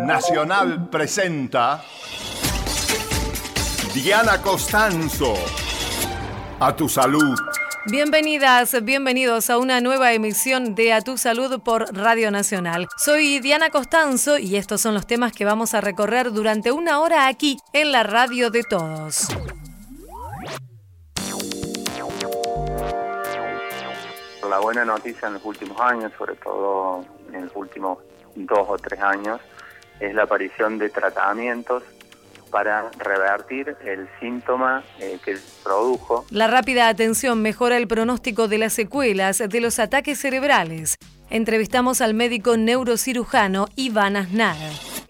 Nacional presenta Diana Costanzo. A tu salud. Bienvenidas, bienvenidos a una nueva emisión de A Tu Salud por Radio Nacional. Soy Diana Costanzo y estos son los temas que vamos a recorrer durante una hora aquí en la radio de todos. La buena noticia en los últimos años, sobre todo en los últimos dos o tres años, es la aparición de tratamientos para revertir el síntoma eh, que produjo. La rápida atención mejora el pronóstico de las secuelas de los ataques cerebrales. Entrevistamos al médico neurocirujano Iván Aznar.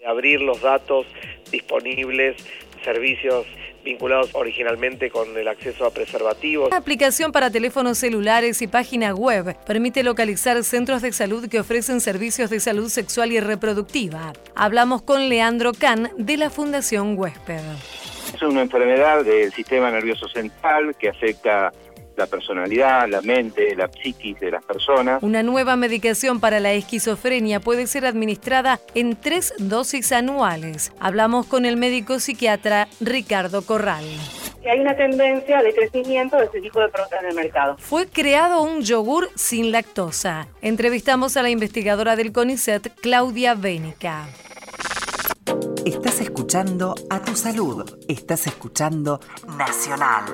Abrir los datos disponibles, servicios vinculados originalmente con el acceso a preservativos. Una aplicación para teléfonos celulares y página web permite localizar centros de salud que ofrecen servicios de salud sexual y reproductiva. Hablamos con Leandro Can de la Fundación Huésped. Es una enfermedad del sistema nervioso central que afecta la personalidad, la mente, la psiquis de las personas. Una nueva medicación para la esquizofrenia puede ser administrada en tres dosis anuales. Hablamos con el médico psiquiatra Ricardo Corral. Hay una tendencia de crecimiento de este tipo de productos en el mercado. Fue creado un yogur sin lactosa. Entrevistamos a la investigadora del CONICET, Claudia Bénica. Estás escuchando a tu salud. Estás escuchando Nacional.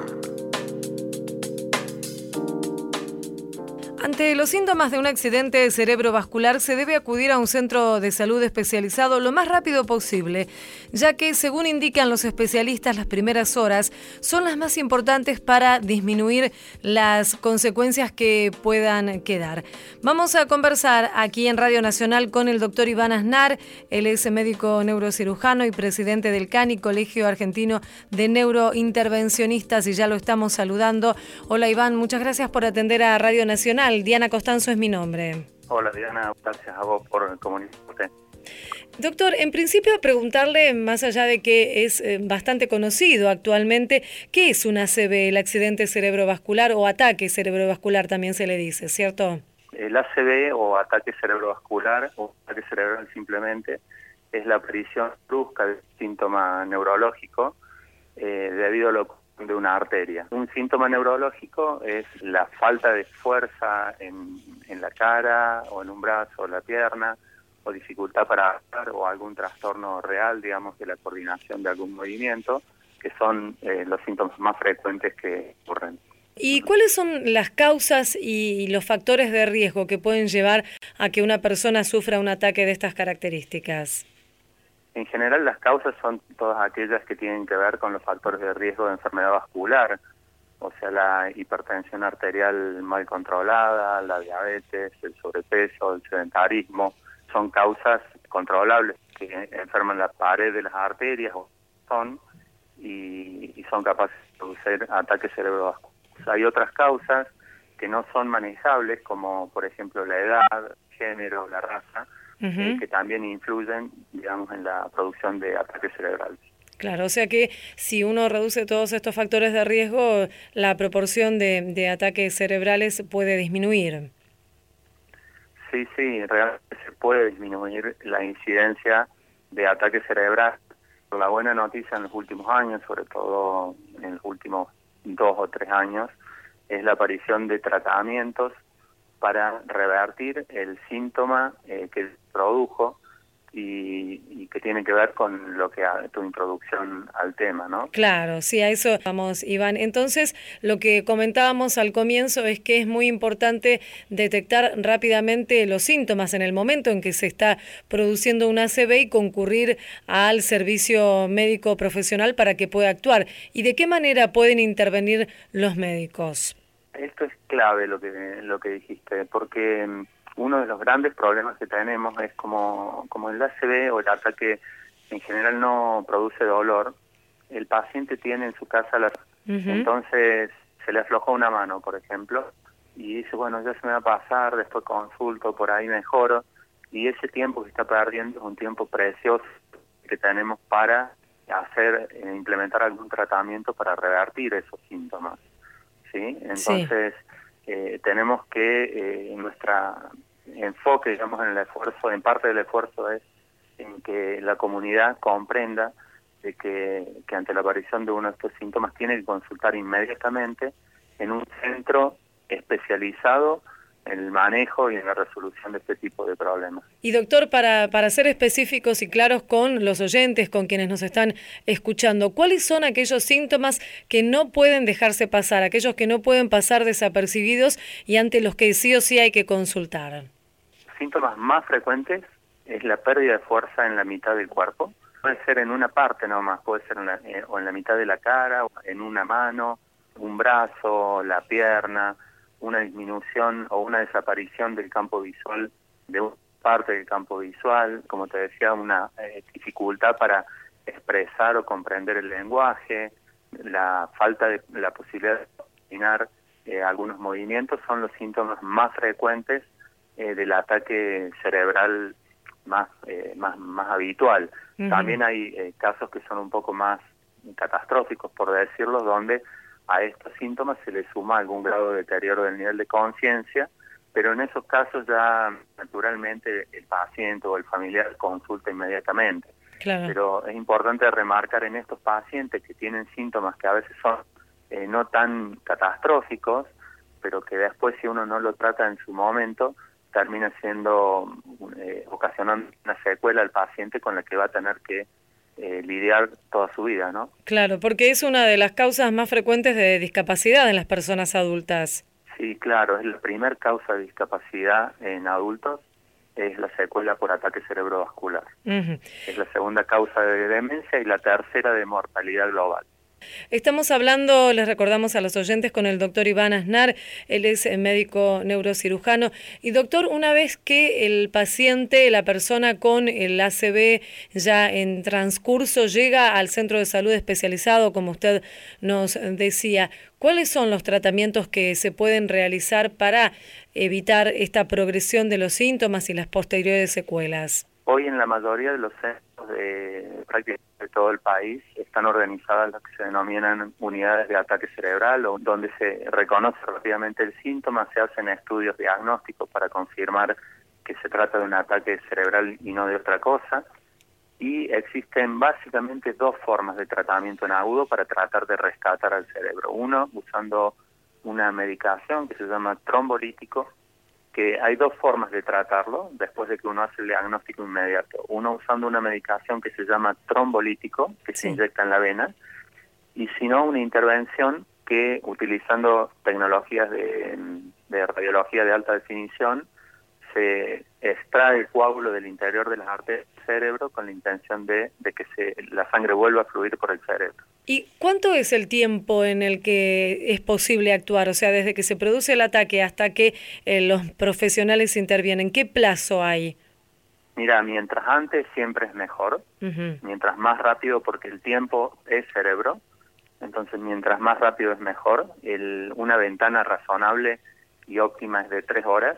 Ante los síntomas de un accidente cerebrovascular se debe acudir a un centro de salud especializado lo más rápido posible, ya que según indican los especialistas las primeras horas son las más importantes para disminuir las consecuencias que puedan quedar. Vamos a conversar aquí en Radio Nacional con el doctor Iván Aznar, él es médico neurocirujano y presidente del CANI, Colegio Argentino de Neurointervencionistas, y ya lo estamos saludando. Hola Iván, muchas gracias por atender a Radio Nacional. Diana Costanzo es mi nombre. Hola Diana, gracias a vos por comunicarte. Doctor, en principio preguntarle, más allá de que es eh, bastante conocido actualmente, ¿qué es un ACV, el accidente cerebrovascular o ataque cerebrovascular también se le dice, ¿cierto? El ACV o ataque cerebrovascular o ataque cerebral simplemente es la aparición brusca del síntoma neurológico eh, debido a lo de una arteria. Un síntoma neurológico es la falta de fuerza en, en la cara o en un brazo o la pierna o dificultad para hablar o algún trastorno real, digamos, de la coordinación de algún movimiento, que son eh, los síntomas más frecuentes que ocurren. ¿Y cuáles son las causas y los factores de riesgo que pueden llevar a que una persona sufra un ataque de estas características? En general las causas son todas aquellas que tienen que ver con los factores de riesgo de enfermedad vascular, o sea, la hipertensión arterial mal controlada, la diabetes, el sobrepeso, el sedentarismo, son causas controlables que enferman la pared de las arterias o son y, y son capaces de producir ataques cerebrovasculares. Hay otras causas que no son manejables, como por ejemplo la edad, género, la raza, eh, que también influyen, digamos, en la producción de ataques cerebrales. Claro, o sea que si uno reduce todos estos factores de riesgo, la proporción de, de ataques cerebrales puede disminuir. Sí, sí, realmente se puede disminuir la incidencia de ataques cerebrales. La buena noticia en los últimos años, sobre todo en los últimos dos o tres años, es la aparición de tratamientos para revertir el síntoma eh, que produjo y, que tiene que ver con lo que tu introducción al tema, ¿no? Claro, sí, a eso vamos, Iván. Entonces, lo que comentábamos al comienzo es que es muy importante detectar rápidamente los síntomas en el momento en que se está produciendo un ACV y concurrir al servicio médico profesional para que pueda actuar. ¿Y de qué manera pueden intervenir los médicos? Esto es clave lo que, lo que dijiste, porque uno de los grandes problemas que tenemos es como, como el ACV o el ataque en general no produce dolor, el paciente tiene en su casa la... Entonces se le aflojó una mano, por ejemplo, y dice, bueno, ya se me va a pasar, después consulto, por ahí mejoro, y ese tiempo que está perdiendo es un tiempo precioso que tenemos para hacer, e implementar algún tratamiento para revertir esos síntomas. ¿sí? Entonces, Eh, tenemos que eh, nuestra enfoque, digamos, en el esfuerzo, en parte del esfuerzo es en que la comunidad comprenda de que, que ante la aparición de uno de estos síntomas tiene que consultar inmediatamente en un centro especializado el manejo y en la resolución de este tipo de problemas. Y doctor, para, para ser específicos y claros con los oyentes, con quienes nos están escuchando, ¿cuáles son aquellos síntomas que no pueden dejarse pasar, aquellos que no pueden pasar desapercibidos y ante los que sí o sí hay que consultar? Síntomas más frecuentes es la pérdida de fuerza en la mitad del cuerpo. Puede ser en una parte nomás, puede ser en la, eh, o en la mitad de la cara, o en una mano, un brazo, la pierna, una disminución o una desaparición del campo visual, de una parte del campo visual, como te decía, una eh, dificultad para expresar o comprender el lenguaje, la falta de la posibilidad de coordinar eh, algunos movimientos son los síntomas más frecuentes eh, del ataque cerebral más, más, más habitual. También hay casos que son un poco más catastróficos, por decirlo, donde a estos síntomas se le suma algún grado de deterioro del nivel de conciencia, pero en esos casos ya naturalmente el paciente o el familiar consulta inmediatamente. Pero es importante remarcar en estos pacientes que tienen síntomas que a veces son eh, no tan catastróficos, pero que después si uno no lo trata en su momento, termina siendo, eh, ocasionando una secuela al paciente con la que va a tener que eh, lidiar toda su vida, ¿no? Claro, porque es una de las causas más frecuentes de discapacidad en las personas adultas. Sí, claro, es la primera causa de discapacidad en adultos, es la secuela por ataque cerebrovascular. Es la segunda causa de demencia y la tercera de mortalidad global. Estamos hablando, les recordamos a los oyentes, con el doctor Iván Aznar, él es eh, médico neurocirujano. Y doctor, una vez que el paciente, la persona con el ACV ya en transcurso llega al centro de salud especializado, como usted nos decía, ¿cuáles son los tratamientos que se pueden realizar para evitar esta progresión de los síntomas y las posteriores secuelas? Hoy en la mayoría de los centros de prácticamente todo el país están organizadas lo que se denominan unidades de ataque cerebral, o donde se reconoce rápidamente el síntoma, se hacen estudios diagnósticos para confirmar que se trata de un ataque cerebral y no de otra cosa. Y existen básicamente dos formas de tratamiento en agudo para tratar de rescatar al cerebro. Uno, usando una medicación que se llama trombolítico, que hay dos formas de tratarlo después de que uno hace el diagnóstico inmediato. Uno usando una medicación que se llama trombolítico, que se inyecta en la vena, y si no, una intervención que utilizando tecnologías de, de radiología de alta definición, se extrae el coágulo del interior de las arterias del cerebro con la intención de, de que se, la sangre vuelva a fluir por el cerebro. ¿Y cuánto es el tiempo en el que es posible actuar? O sea, desde que se produce el ataque hasta que eh, los profesionales intervienen, ¿qué plazo hay? Mira, mientras antes siempre es mejor, mientras más rápido porque el tiempo es cerebro, entonces mientras más rápido es mejor, el, una ventana razonable y óptima es de tres horas,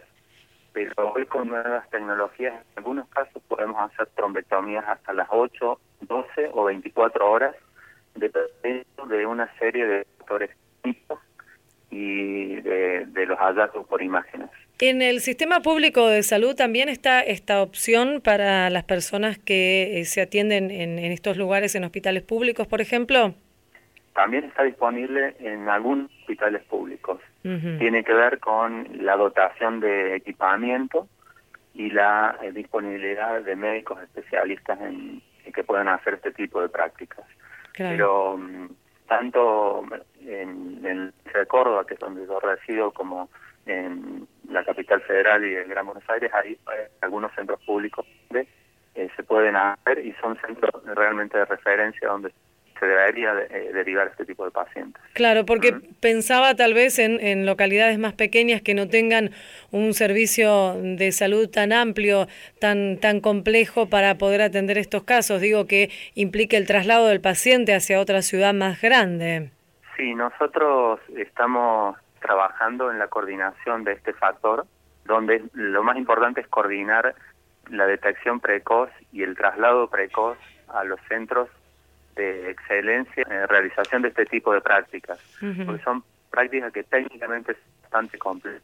pero hoy con nuevas tecnologías, en algunos casos podemos hacer trombectomías hasta las 8, 12 o 24 horas dependiendo de una serie de factores y de, los hallazgos por imágenes. En el sistema público de salud también está esta opción para las personas que eh, se atienden en, estos lugares, en hospitales públicos, por ejemplo. También está disponible en algunos hospitales públicos. Tiene que ver con la dotación de equipamiento y la eh, disponibilidad de médicos especialistas en, que puedan hacer este tipo de prácticas. Pero mm, tanto en, en de Córdoba, que es donde yo resido, como en la capital federal y en Gran Buenos Aires, hay, algunos centros públicos donde eh, se pueden hacer y son centros realmente de referencia donde se debería eh, derivar este tipo de pacientes. Claro, porque pensaba tal vez en, en, localidades más pequeñas que no tengan un servicio de salud tan amplio, tan, tan complejo para poder atender estos casos. Digo que implique el traslado del paciente hacia otra ciudad más grande. Sí, nosotros estamos trabajando en la coordinación de este factor, donde lo más importante es coordinar la detección precoz y el traslado precoz a los centros de excelencia en realización de este tipo de prácticas, porque son prácticas que técnicamente son bastante complejas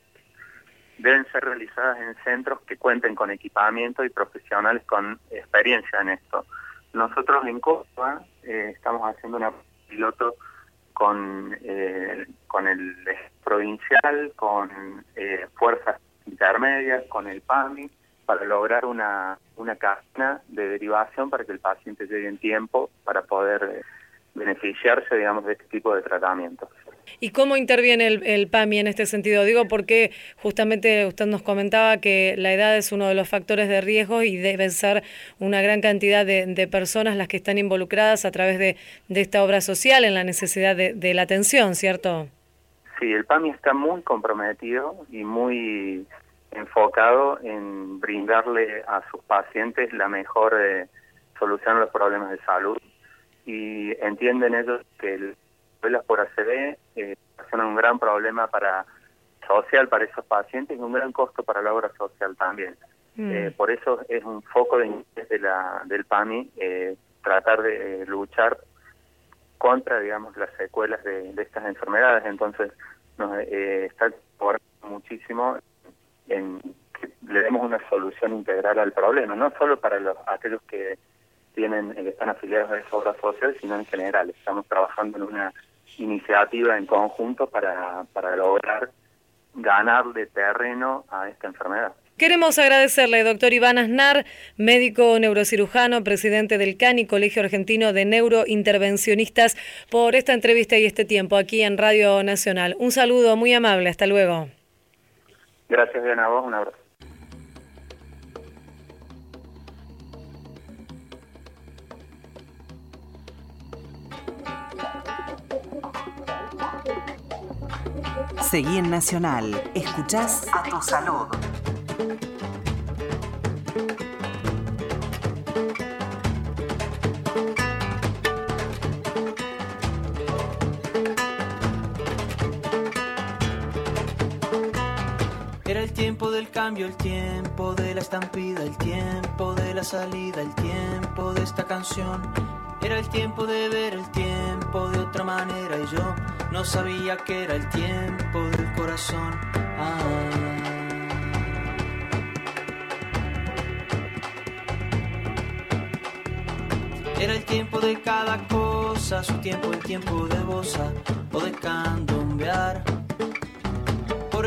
deben ser realizadas en centros que cuenten con equipamiento y profesionales con experiencia en esto. Nosotros en Córdoba eh, estamos haciendo una piloto con, eh, con el provincial, con eh, fuerzas intermedias, con el PAMI, para lograr una, una cadena de derivación para que el paciente llegue en tiempo para poder beneficiarse, digamos, de este tipo de tratamientos. ¿Y cómo interviene el, PAMI en este sentido? Digo porque justamente usted nos comentaba que la edad es uno de los factores de riesgo y deben ser una gran cantidad de, personas las que están involucradas a través de, esta obra social en la necesidad de, la atención, ¿cierto? Sí, el PAMI está muy comprometido y muy enfocado en brindarle a sus pacientes la mejor eh, solución a los problemas de salud y entienden ellos que el escuelas por ACV eh, son un gran problema para social para esos pacientes y un gran costo para la obra social también. Mm. Eh, por eso es un foco de interés de la, del PAMI eh, tratar de luchar contra, digamos, las secuelas de, estas enfermedades. Entonces, nos eh, está muchísimo en que le demos una solución integral al problema, no solo para los aquellos que tienen que están afiliados a esa obra social, sino en general. Estamos trabajando en una iniciativa en conjunto para, para lograr ganarle terreno a esta enfermedad. Queremos agradecerle, doctor Iván Aznar, médico neurocirujano, presidente del CANI, Colegio Argentino de Neurointervencionistas, por esta entrevista y este tiempo aquí en Radio Nacional. Un saludo muy amable, hasta luego. Gracias, Diana, vos, un abrazo. Seguí en Nacional. Escuchás a tu salud. Cambio, el tiempo de la estampida, el tiempo de la salida, el tiempo de esta canción. Era el tiempo de ver el tiempo de otra manera y yo no sabía que era el tiempo del corazón. Ah. Era el tiempo de cada cosa, su tiempo, el tiempo de bosa o de candombear.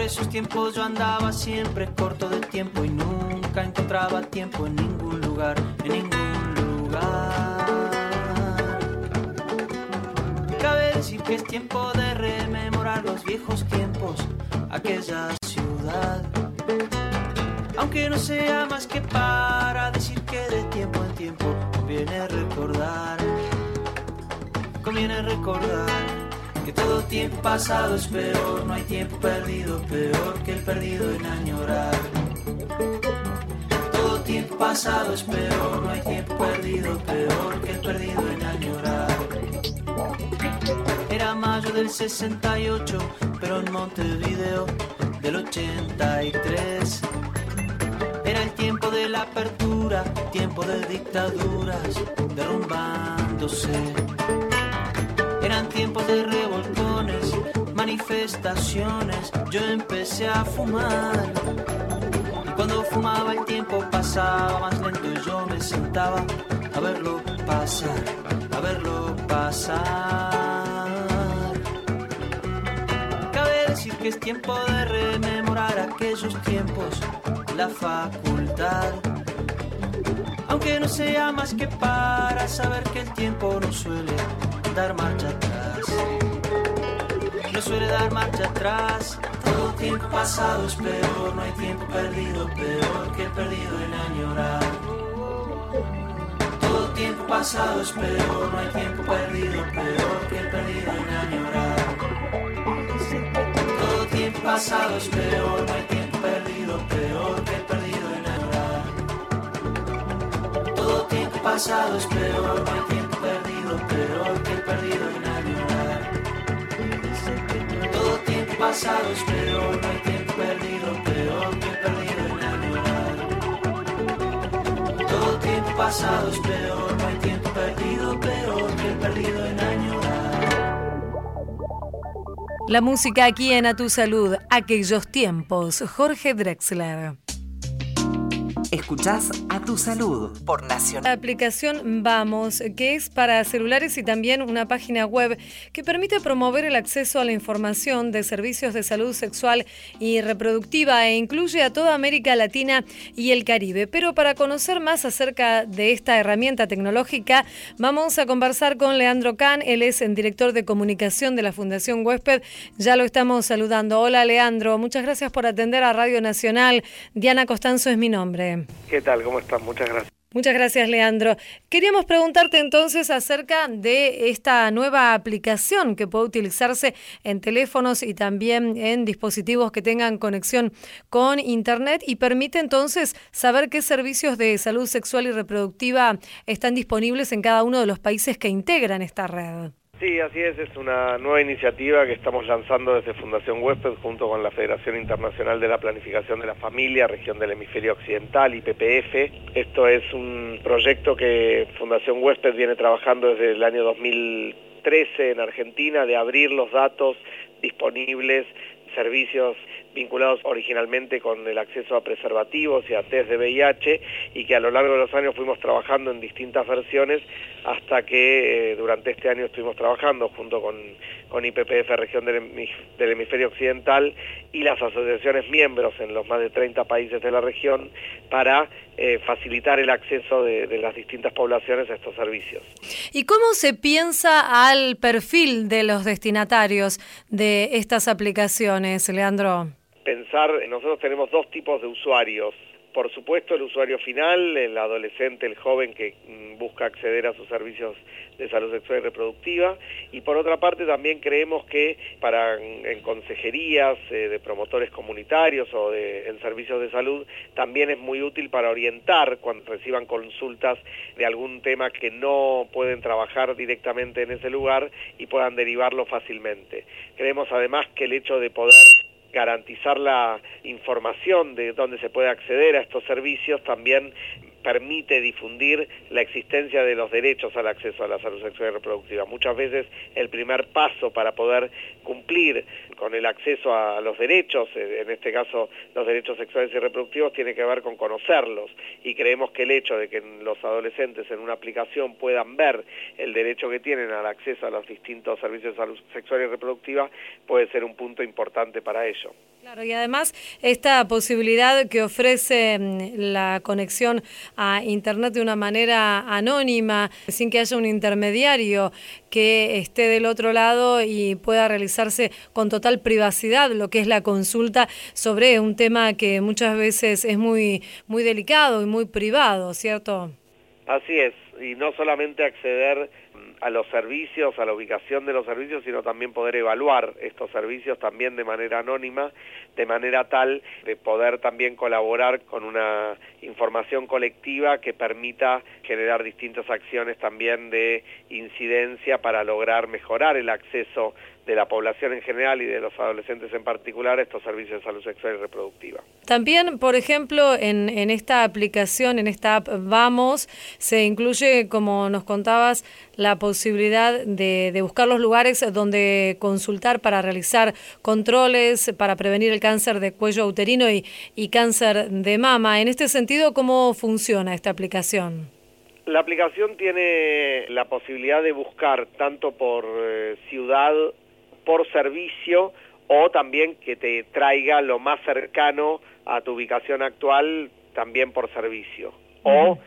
Esos tiempos yo andaba siempre corto de tiempo y nunca encontraba tiempo en ningún lugar, en ningún lugar. decir que es tiempo de rememorar los viejos tiempos, aquella ciudad. Aunque no sea más que para decir que de tiempo en tiempo conviene recordar, conviene recordar todo tiempo pasado es peor, no hay tiempo perdido, peor que el perdido en añorar. Todo tiempo pasado es peor, no hay tiempo perdido, peor que el perdido en añorar. Era mayo del 68, pero en Montevideo del 83. Era el tiempo de la apertura, tiempo de dictaduras derrumbándose. Eran tiempos de revolcones, manifestaciones. Yo empecé a fumar. Y cuando fumaba el tiempo pasaba más lento y yo me sentaba a verlo pasar, a verlo pasar. que es tiempo de rememorar aquellos tiempos, la facultad. Aunque no sea más que para saber que el tiempo no suele dar marcha atrás. No suele dar marcha atrás. Todo tiempo pasado es peor, no hay tiempo perdido, peor que perdido en añorar. Todo tiempo pasado es peor, no hay tiempo perdido, peor que perdido en añorar pasado es peor, no hay tiempo perdido, peor que perdido en añorar. Todo tiempo pasado es peor, no hay tiempo perdido, peor que perdido en añorar. Todo tiempo pasado es peor, no hay tiempo perdido, peor que perdido en añorar. Todo tiempo pasado es peor, no hay tiempo perdido, peor que perdido en añorar. La música aquí en A Tu Salud, aquellos tiempos. Jorge Drexler. Escuchás a tu salud por Nacional. La aplicación Vamos, que es para celulares y también una página web que permite promover el acceso a la información de servicios de salud sexual y reproductiva e incluye a toda América Latina y el Caribe. Pero para conocer más acerca de esta herramienta tecnológica, vamos a conversar con Leandro Can. Él es el director de comunicación de la Fundación Huésped. Ya lo estamos saludando. Hola Leandro, muchas gracias por atender a Radio Nacional. Diana Costanzo es mi nombre. ¿Qué tal? ¿Cómo estás? Muchas gracias. Muchas gracias, Leandro. Queríamos preguntarte entonces acerca de esta nueva aplicación que puede utilizarse en teléfonos y también en dispositivos que tengan conexión con Internet y permite entonces saber qué servicios de salud sexual y reproductiva están disponibles en cada uno de los países que integran esta red. Sí, así es, es una nueva iniciativa que estamos lanzando desde Fundación Huésped junto con la Federación Internacional de la Planificación de la Familia, región del hemisferio occidental y PPF. Esto es un proyecto que Fundación Huésped viene trabajando desde el año 2013 en Argentina de abrir los datos disponibles, servicios vinculados originalmente con el acceso a preservativos y a test de VIH y que a lo largo de los años fuimos trabajando en distintas versiones hasta que eh, durante este año estuvimos trabajando junto con, con IPPF Región del, Hemisferio Occidental y las asociaciones miembros en los más de 30 países de la región para eh, facilitar el acceso de, de las distintas poblaciones a estos servicios. ¿Y cómo se piensa al perfil de los destinatarios de estas aplicaciones, Leandro? Pensar, nosotros tenemos dos tipos de usuarios. Por supuesto, el usuario final, el adolescente, el joven que mm, busca acceder a sus servicios de salud sexual y reproductiva. Y por otra parte, también creemos que para en consejerías eh, de promotores comunitarios o de, en servicios de salud, también es muy útil para orientar cuando reciban consultas de algún tema que no pueden trabajar directamente en ese lugar y puedan derivarlo fácilmente. Creemos además que el hecho de poder garantizar la información de dónde se puede acceder a estos servicios también permite difundir la existencia de los derechos al acceso a la salud sexual y reproductiva. Muchas veces el primer paso para poder cumplir con el acceso a los derechos, eh, en este caso los derechos sexuales y reproductivos, tiene que ver con conocerlos y creemos que el hecho de que los adolescentes en una aplicación puedan ver el derecho que tienen al acceso a los distintos servicios de salud sexual y reproductiva puede ser un punto importante para ello. Claro, y además esta posibilidad que ofrece mm, la conexión a Internet de una manera anónima, sin que haya un intermediario que esté del otro lado y pueda realizarse con total privacidad lo que es la consulta sobre un tema que muchas veces es muy, muy delicado y muy privado, ¿cierto? Así es, y no solamente acceder a los servicios, a la ubicación de los servicios, sino también poder evaluar estos servicios también de manera anónima, de manera tal de poder también colaborar con una información colectiva que permita generar distintas acciones también de incidencia para lograr mejorar el acceso de la población en general y de los adolescentes en particular estos servicios de salud sexual y reproductiva. También, por ejemplo, en, en esta aplicación, en esta app Vamos, se incluye, como nos contabas, la posibilidad de, de, buscar los lugares donde consultar para realizar controles, para prevenir el cáncer de cuello uterino y, y cáncer de mama. En este sentido, ¿cómo funciona esta aplicación? La aplicación tiene la posibilidad de buscar tanto por eh, ciudad por servicio o también que te traiga lo más cercano a tu ubicación actual también por servicio o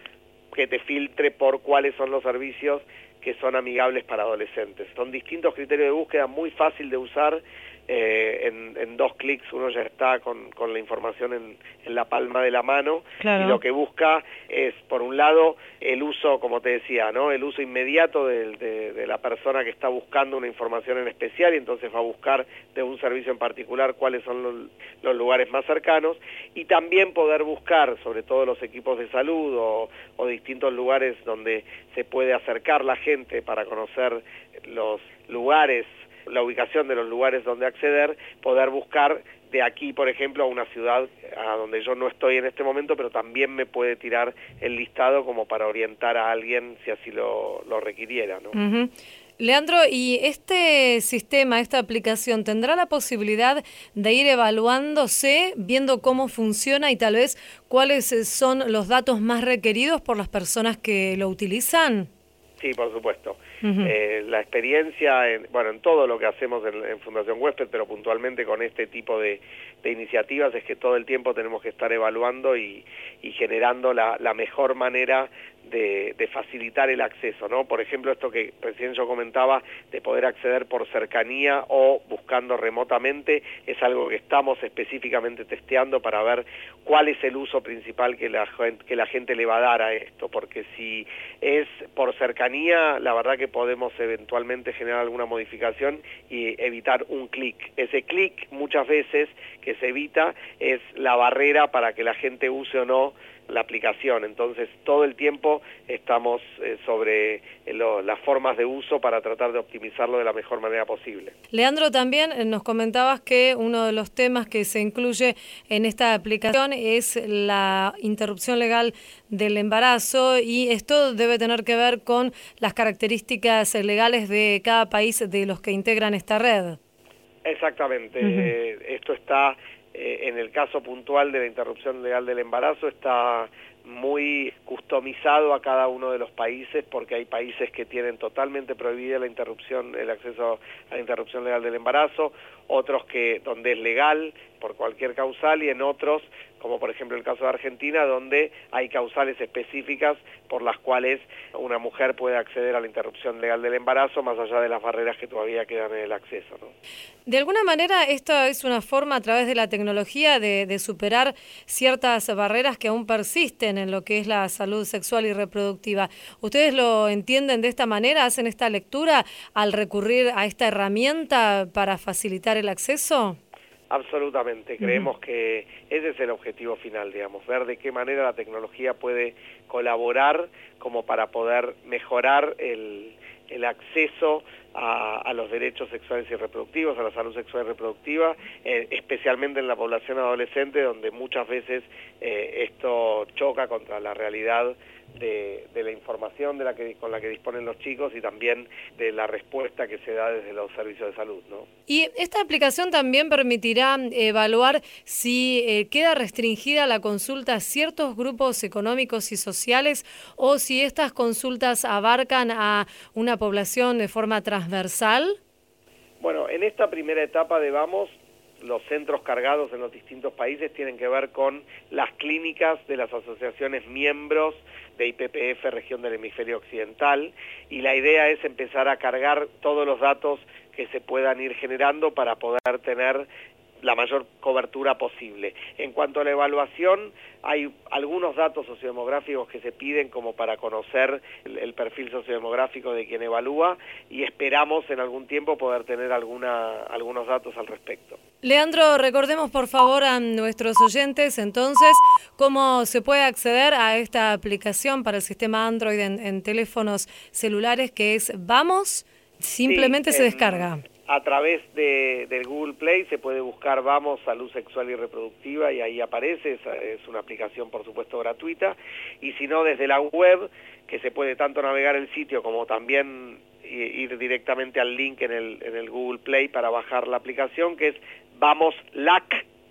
que te filtre por cuáles son los servicios que son amigables para adolescentes. Son distintos criterios de búsqueda muy fácil de usar eh, en, dos clics uno ya está con, con la información en, en, la palma de la mano. Y lo que busca es, por un lado, el uso, como te decía, ¿no? el uso inmediato de, de, la persona que está buscando una información en especial y entonces va a buscar de un servicio en particular cuáles son los, los lugares más cercanos. Y también poder buscar, sobre todo los equipos de salud o, o distintos lugares donde se puede acercar la gente para conocer los lugares la ubicación de los lugares donde acceder, poder buscar de aquí, por ejemplo, a una ciudad a donde yo no estoy en este momento, pero también me puede tirar el listado como para orientar a alguien si así lo, lo requiriera. ¿no? Leandro, ¿y este sistema, esta aplicación, tendrá la posibilidad de ir evaluándose, viendo cómo funciona y tal vez cuáles son los datos más requeridos por las personas que lo utilizan? Sí, por supuesto. Eh, la experiencia, en, bueno, en todo lo que hacemos en, Fundación Huésped, pero puntualmente con este tipo de, iniciativas, es que todo el tiempo tenemos que estar evaluando y, generando la, la mejor manera de, facilitar el acceso, ¿no? Por ejemplo, esto que recién yo comentaba de poder acceder por cercanía o buscando remotamente es algo que estamos específicamente testeando para ver cuál es el uso principal que la, que la gente le va a dar a esto, porque si es por cercanía, la verdad que podemos eventualmente generar alguna modificación y evitar un clic. Ese clic muchas veces que se evita es la barrera para que la gente use o no la aplicación. Entonces, todo el tiempo estamos eh, sobre eh, las formas de uso para tratar de optimizarlo de la mejor manera posible. Leandro, también eh, nos comentabas que uno de los temas que se incluye en esta aplicación es la interrupción legal del embarazo y esto debe tener que ver con las características legales de cada país de los que integran esta red. Exactamente. esto está eh, en el caso puntual de la interrupción legal del embarazo está muy customizado a cada uno de los países porque hay países que tienen totalmente prohibida la interrupción el acceso a la interrupción legal del embarazo, otros que donde es legal por cualquier causal y en otros como por ejemplo el caso de Argentina, donde hay causales específicas por las cuales una mujer puede acceder a la interrupción legal del embarazo, más allá de las barreras que todavía quedan en el acceso. De alguna manera, esto es una forma a través de la tecnología de, de superar ciertas barreras que aún persisten en lo que es la salud sexual y reproductiva. ¿Ustedes lo entienden de esta manera? ¿Hacen esta lectura al recurrir a esta herramienta para facilitar el acceso? Absolutamente, creemos que ese es el objetivo final, digamos, ver de qué manera la tecnología puede colaborar como para poder mejorar el, el acceso a, los derechos sexuales y reproductivos, a la salud sexual y reproductiva, eh, especialmente en la población adolescente, donde muchas veces eh, esto choca contra la realidad de, la información de la que, con la que disponen los chicos y también de la respuesta que se da desde los servicios de salud. ¿no? Y esta aplicación también permitirá evaluar si eh, queda restringida la consulta a ciertos grupos económicos y sociales o si estas consultas abarcan a una población de forma transversal. Bueno, en esta primera etapa de Vamos los centros cargados en los distintos países tienen que ver con las clínicas de las asociaciones miembros de IPPF región del hemisferio occidental y la idea es empezar a cargar todos los datos que se puedan ir generando para poder tener la mayor cobertura posible. En cuanto a la evaluación, hay algunos datos sociodemográficos que se piden como para conocer el, perfil sociodemográfico de quien evalúa y esperamos en algún tiempo poder tener alguna, algunos datos al respecto. Leandro, recordemos por favor a nuestros oyentes entonces cómo se puede acceder a esta aplicación para el sistema Android en, teléfonos celulares que es Vamos, simplemente se descarga a través de, del Google Play se puede buscar Vamos Salud Sexual y Reproductiva y ahí aparece, es, es, una aplicación por supuesto gratuita, y si no desde la web, que se puede tanto navegar el sitio como también ir directamente al link en el, en el Google Play para bajar la aplicación, que es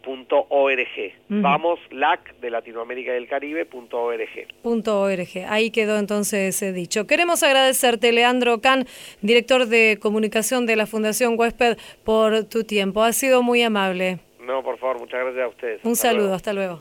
.org. Vamos, LAC de Latinoamérica y el Caribe, .org. Ahí quedó entonces dicho. Queremos agradecerte, Leandro Can, director de comunicación de la Fundación Huésped, por tu tiempo. Ha sido muy amable. No, por favor, muchas gracias a ustedes. Un saludo, hasta luego.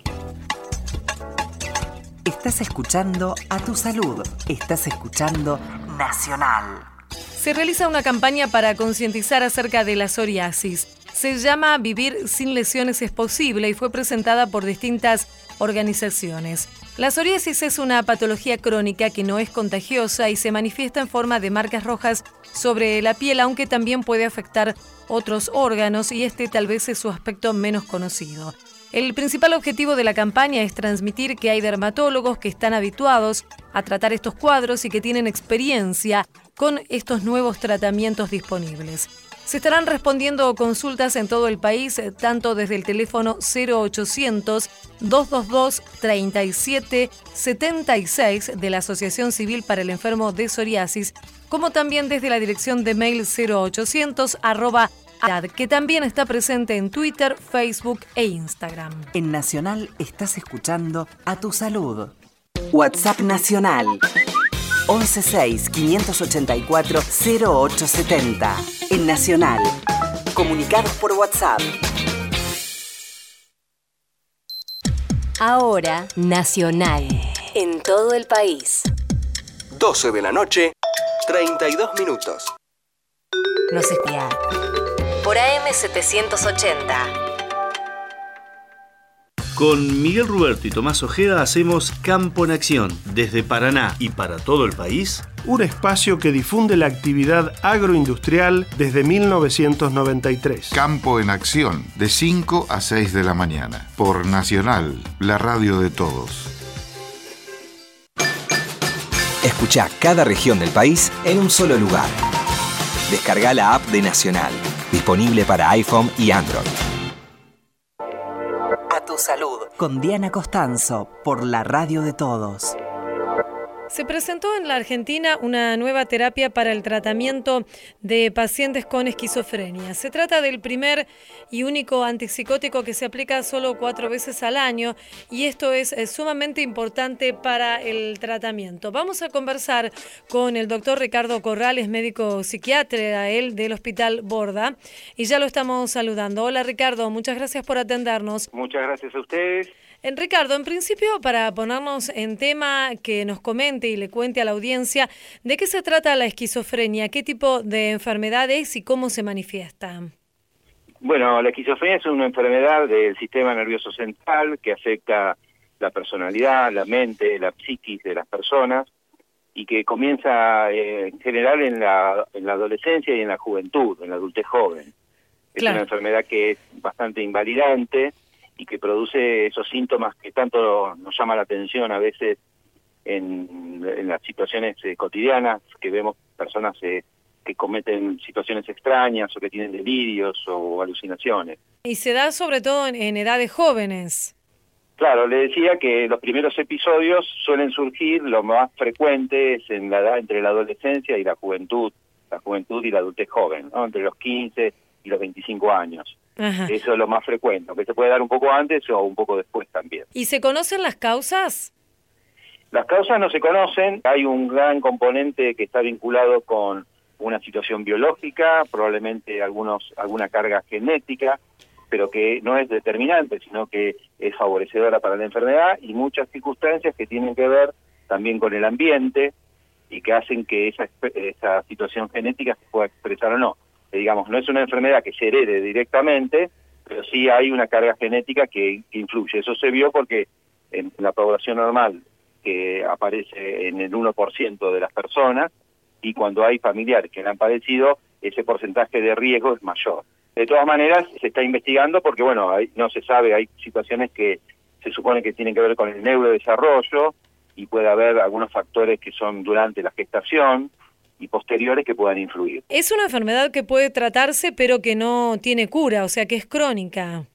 Estás escuchando a tu salud. Estás escuchando Nacional. Se realiza una campaña para concientizar acerca de la psoriasis. Se llama Vivir sin lesiones es posible y fue presentada por distintas organizaciones. La psoriasis es una patología crónica que no es contagiosa y se manifiesta en forma de marcas rojas sobre la piel, aunque también puede afectar otros órganos y este tal vez es su aspecto menos conocido. El principal objetivo de la campaña es transmitir que hay dermatólogos que están habituados a tratar estos cuadros y que tienen experiencia con estos nuevos tratamientos disponibles. Se estarán respondiendo consultas en todo el país, eh, tanto desde el teléfono 0800 222 3776 de la Asociación Civil para el Enfermo de Psoriasis, como también desde la dirección de mail 0800 arroba que también está presente en Twitter, Facebook e Instagram. En Nacional estás escuchando A Tu Salud. WhatsApp Nacional 116-584-0870. En Nacional. Comunicados por WhatsApp. Ahora, Nacional. En todo el país. 12 de la noche, 32 minutos. Nos espía. Por AM780. Con Miguel Ruberto y Tomás Ojeda hacemos Campo en Acción, desde Paraná y para todo el país. Un espacio que difunde la actividad agroindustrial desde 1993. Campo en Acción, de 5 a 6 de la mañana, por Nacional, la radio de todos. Escucha cada región del país en un solo lugar. Descarga la app de Nacional, disponible para iPhone y Android salud. Con Diana Costanzo, por la radio de todos. Se presentó en la Argentina una nueva terapia para el tratamiento de pacientes con esquizofrenia. Se trata del primer y único antipsicótico que se aplica solo cuatro veces al año y esto es, sumamente importante para el tratamiento. Vamos a conversar con el doctor Ricardo Corrales, médico psiquiatra, él del Hospital Borda, y ya lo estamos saludando. Hola Ricardo, muchas gracias por atendernos. Muchas gracias a ustedes. En Ricardo, en principio, para ponernos en tema, que nos comente y le cuente a la audiencia de qué se trata la esquizofrenia, qué tipo de enfermedad es y cómo se manifiesta. Bueno, la esquizofrenia es una enfermedad del sistema nervioso central que afecta la personalidad, la mente, la psiquis de las personas y que comienza eh, en general en la, en la adolescencia y en la juventud, en la adultez joven. Es una enfermedad que es bastante invalidante, y que produce esos síntomas que tanto nos llama la atención a veces en, las situaciones eh, cotidianas, que vemos personas eh, que cometen situaciones extrañas o que tienen delirios o alucinaciones. Y se da sobre todo en, edades jóvenes. Claro, le decía que los primeros episodios suelen surgir, lo más frecuente es en la edad entre la adolescencia y la juventud, la juventud y la adultez joven, ¿no? entre los 15 y los 25 años. Eso es lo más frecuente, que se puede dar un poco antes o un poco después también. ¿Y se conocen las causas? Las causas no se conocen, hay un gran componente que está vinculado con una situación biológica, probablemente algunos alguna carga genética, pero que no es determinante, sino que es favorecedora para la enfermedad y muchas circunstancias que tienen que ver también con el ambiente y que hacen que esa, esa situación genética se pueda expresar o no digamos, no es una enfermedad que se herede directamente, pero sí hay una carga genética que, influye. Eso se vio porque en la población normal, que aparece en el 1% de las personas, y cuando hay familiares que han padecido, ese porcentaje de riesgo es mayor. De todas maneras, se está investigando porque, bueno, no se sabe, hay situaciones que se supone que tienen que ver con el neurodesarrollo y puede haber algunos factores que son durante la gestación, y posteriores que puedan influir. Es una enfermedad que puede tratarse pero que no tiene cura, o sea que es crónica.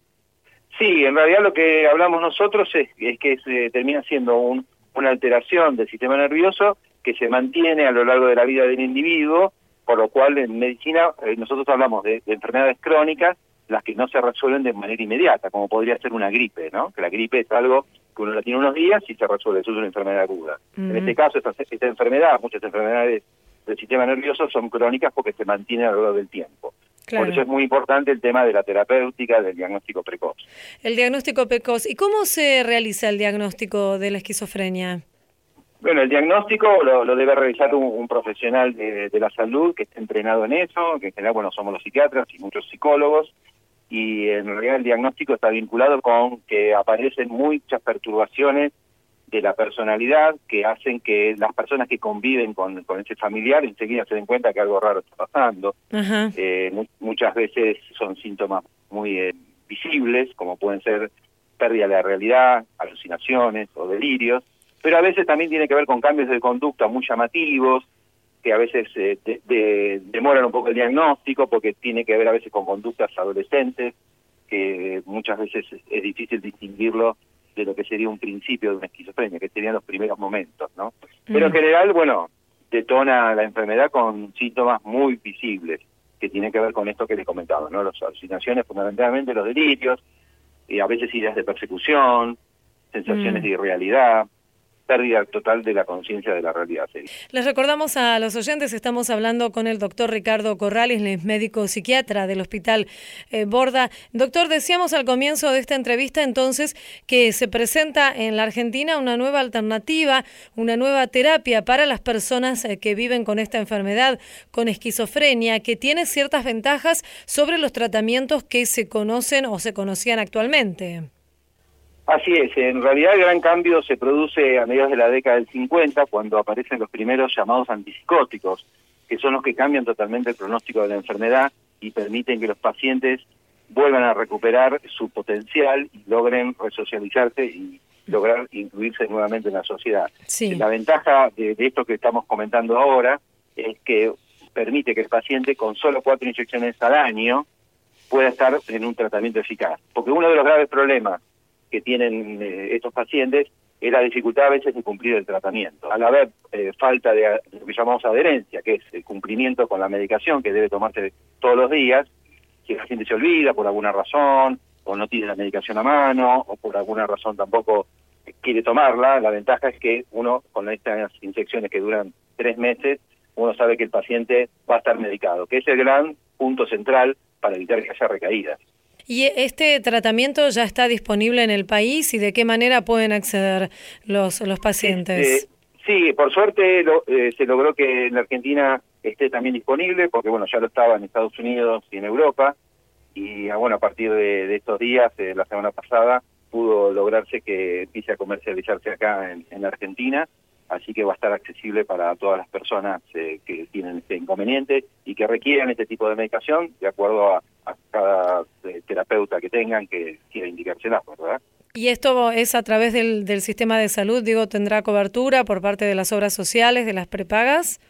Sí, en realidad lo que hablamos nosotros es, que se termina siendo un, una alteración del sistema nervioso que se mantiene a lo largo de la vida del individuo, por lo cual en medicina eh, nosotros hablamos de, enfermedades crónicas, las que no se resuelven de manera inmediata, como podría ser una gripe, ¿no? Que la gripe es algo que uno la tiene unos días y se resuelve, eso es una enfermedad aguda. En este caso, esta, esta enfermedad, muchas enfermedades del sistema nervioso son crónicas porque se mantienen a lo largo del tiempo. Por eso es muy importante el tema de la terapéutica, del diagnóstico precoz. El diagnóstico precoz. ¿Y cómo se realiza el diagnóstico de la esquizofrenia? Bueno, el diagnóstico lo, debe realizar un, profesional de, la salud que esté entrenado en eso, que en general, bueno, somos los psiquiatras y muchos psicólogos, y en realidad el diagnóstico está vinculado con que aparecen muchas perturbaciones de la personalidad que hacen que las personas que conviven con, ese familiar enseguida se den cuenta que algo raro está pasando. Eh, muchas veces son síntomas muy eh, visibles, como pueden ser pérdida de la realidad, alucinaciones o delirios, pero a veces también tiene que ver con cambios de conducta muy llamativos, que a veces eh, demoran un poco el diagnóstico porque tiene que ver a veces con conductas adolescentes, que muchas veces es, difícil distinguirlo de lo que sería un principio de una esquizofrenia, que serían los primeros momentos, ¿no? Pero en mm. general, bueno, detona la enfermedad con síntomas muy visibles, que tienen que ver con esto que les comentaba, ¿no? Las alucinaciones, fundamentalmente los delirios, y a veces ideas de persecución, sensaciones mm. de irrealidad, pérdida total de la conciencia de la realidad. Les recordamos a los oyentes, estamos hablando con el doctor Ricardo Corrales, médico psiquiatra del Hospital eh, Borda. Doctor, decíamos al comienzo de esta entrevista entonces que se presenta en la Argentina una nueva alternativa, una nueva terapia para las personas eh, que viven con esta enfermedad, con esquizofrenia, que tiene ciertas ventajas sobre los tratamientos que se conocen o se conocían actualmente. Así es, en realidad el gran cambio se produce a mediados de la década del 50, cuando aparecen los primeros llamados antipsicóticos, que son los que cambian totalmente el pronóstico de la enfermedad y permiten que los pacientes vuelvan a recuperar su potencial y logren resocializarse y lograr incluirse nuevamente en la sociedad. La ventaja de, de esto que estamos comentando ahora es que permite que el paciente con solo cuatro inyecciones al año pueda estar en un tratamiento eficaz. Porque uno de los graves problemas que tienen eh, estos pacientes es la dificultad a veces de cumplir el tratamiento. Al haber eh, falta de lo que llamamos adherencia, que es el cumplimiento con la medicación que debe tomarse todos los días, si el paciente se olvida por alguna razón, o no tiene la medicación a mano, o por alguna razón tampoco quiere tomarla, la ventaja es que uno, con estas inyecciones que duran tres meses, uno sabe que el paciente va a estar medicado, que es el gran punto central para evitar que haya recaídas. ¿Y este tratamiento ya está disponible en el país y de qué manera pueden acceder los, los pacientes? Este, sí, por suerte eh, se logró que en la Argentina esté también disponible, porque bueno, ya lo estaba en Estados Unidos y en Europa, y ah, bueno, a partir de, estos días, eh, la semana pasada, pudo lograrse que empiece a comercializarse acá en, en Argentina, así que va a estar accesible para todas las personas eh, que tienen este inconveniente y que requieran este tipo de medicación, de acuerdo a, terapeuta que tengan que quiera indicársela, ¿verdad? ¿Y esto es a través del, del sistema de salud? Digo, ¿tendrá cobertura por parte de las obras sociales, de las prepagas?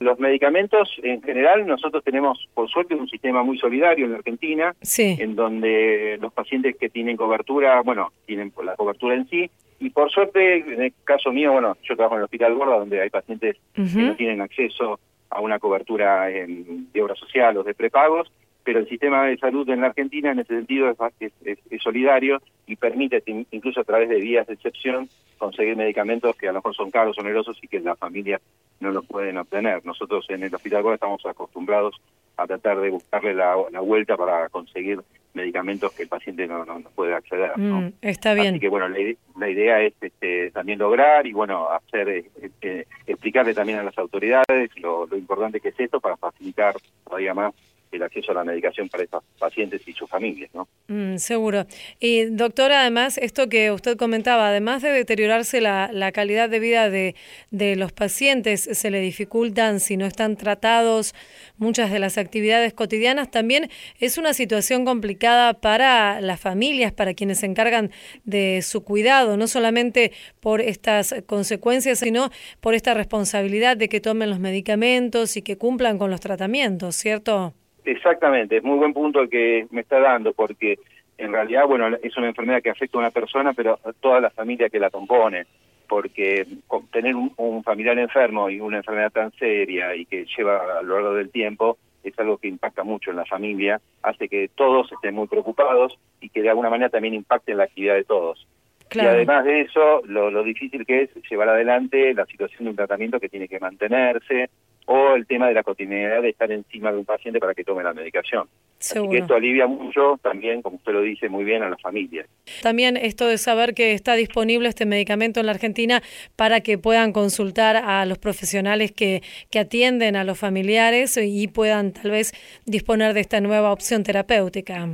Los medicamentos, en general, nosotros tenemos, por suerte, un sistema muy solidario en la Argentina, en donde los pacientes que tienen cobertura, bueno, tienen la cobertura en sí, y por suerte, en el caso mío, bueno, yo trabajo en el Hospital Gorda, donde hay pacientes que no tienen acceso a una cobertura en, de obra social o de prepagos, pero el sistema de salud en la Argentina en ese sentido es, es, solidario y permite incluso a través de vías de excepción conseguir medicamentos que a lo mejor son caros, onerosos y que la familia no los pueden obtener. Nosotros en el Hospital Gorda estamos acostumbrados a tratar de buscarle la, la vuelta para conseguir medicamentos que el paciente no, no, puede acceder. Mm, está bien. Así que bueno, la, idea es este, también lograr y bueno, hacer este, explicarle también a las autoridades lo, lo importante que es esto para facilitar todavía más el acceso a la medicación para estos pacientes y sus familias, ¿no? Mm, seguro. Y doctora, además, esto que usted comentaba, además de deteriorarse la, la calidad de vida de, de, los pacientes, se le dificultan si no están tratados muchas de las actividades cotidianas, también es una situación complicada para las familias, para quienes se encargan de su cuidado, no solamente por estas consecuencias, sino por esta responsabilidad de que tomen los medicamentos y que cumplan con los tratamientos, ¿cierto? Exactamente, es muy buen punto el que me está dando, porque en realidad, bueno, es una enfermedad que afecta a una persona, pero a toda la familia que la compone, porque tener un, familiar enfermo y una enfermedad tan seria y que lleva a lo largo del tiempo es algo que impacta mucho en la familia, hace que todos estén muy preocupados y que de alguna manera también impacte en la actividad de todos. Y además de eso, lo, lo difícil que es llevar adelante la situación de un tratamiento que tiene que mantenerse, o el tema de la continuidad de estar encima de un paciente para que tome la medicación. Así que esto alivia mucho también, como usted lo dice muy bien, a las familias. También esto de saber que está disponible este medicamento en la Argentina para que puedan consultar a los profesionales que, que atienden a los familiares y puedan tal vez disponer de esta nueva opción terapéutica.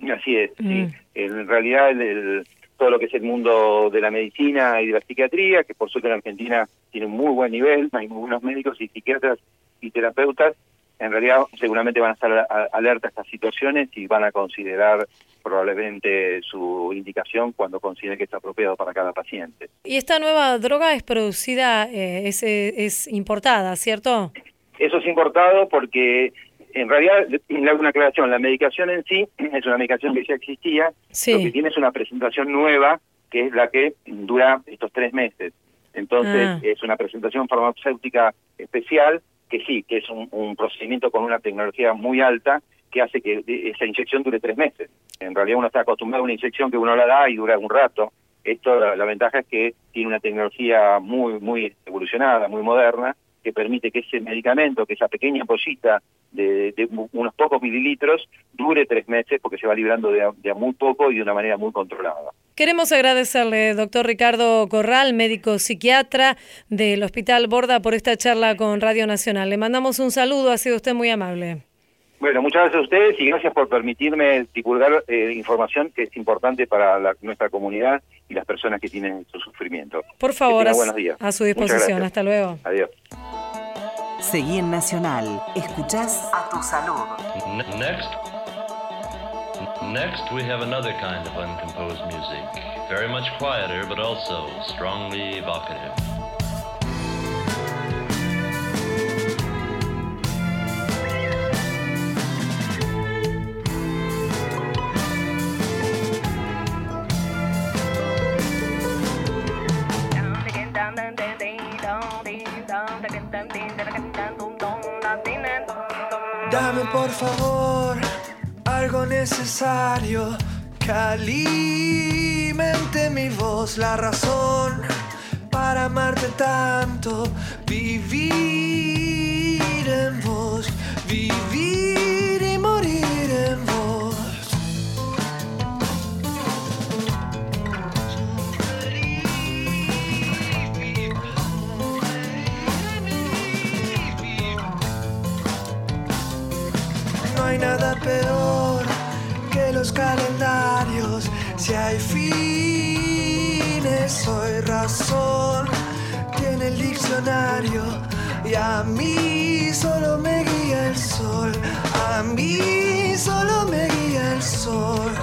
Así es, sí. Mm. En realidad el todo lo que es el mundo de la medicina y de la psiquiatría, que por suerte en Argentina tiene un muy buen nivel, hay muy buenos médicos y psiquiatras y terapeutas en realidad seguramente van a estar alerta a estas situaciones y van a considerar probablemente su indicación cuando consideren que está apropiado para cada paciente. Y esta nueva droga es producida, eh, es, es importada, ¿cierto? Eso es importado porque en realidad, le hago una aclaración, la medicación en sí es una medicación que ya existía, Sí. lo que tiene es una presentación nueva que es la que dura estos tres meses. Entonces Ah. es una presentación farmacéutica especial que sí, que es un, un procedimiento con una tecnología muy alta que hace que de- esa inyección dure tres meses. En realidad uno está acostumbrado a una inyección que uno la da y dura un rato. Esto, la, la ventaja es que tiene una tecnología muy, muy evolucionada, muy moderna, que permite que ese medicamento, que esa pequeña pollita de, de unos pocos mililitros, dure tres meses porque se va librando de de a muy poco y de una manera muy controlada. Queremos agradecerle, doctor Ricardo Corral, médico psiquiatra del Hospital Borda, por esta charla con Radio Nacional. Le mandamos un saludo, ha sido usted muy amable. Bueno, muchas gracias a ustedes y gracias por permitirme divulgar eh, información que es importante para la- nuestra comunidad y las personas que tienen su sufrimiento. Por favor, a, buenos días. a su disposición. Hasta luego. Adiós. Seguí en Nacional. Escuchás a tu salud. Next, next we have another kind of uncomposed music, very much quieter but also strongly evocative. Dame por favor algo necesario. Que mi voz, la razón para amarte tanto, vivir en vos, vivir hay nada peor que los calendarios. Si hay fines, soy razón. Tiene el diccionario. Y a mí solo me guía el sol. A mí solo me guía el sol.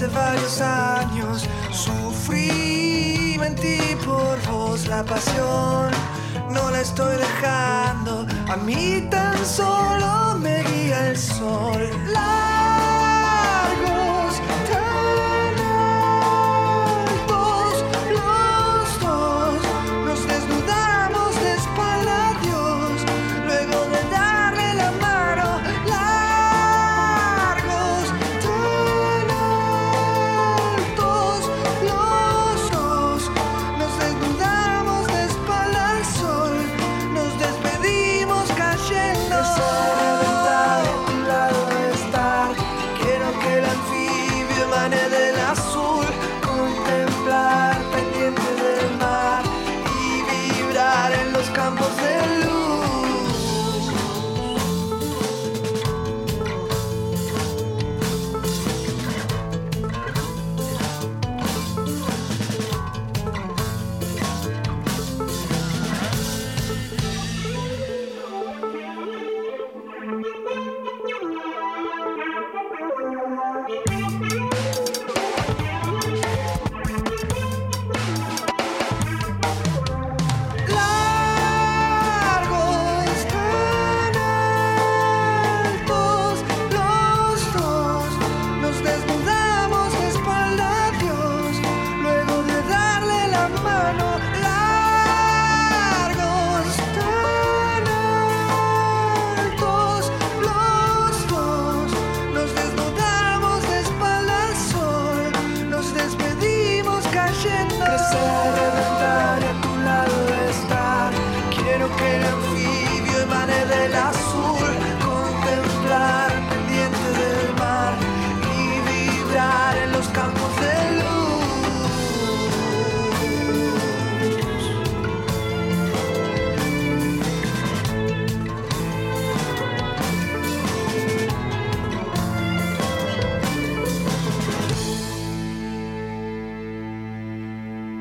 Hace varios años sufrí, mentí por vos la pasión. No la estoy dejando, a mí tan solo me guía el sol.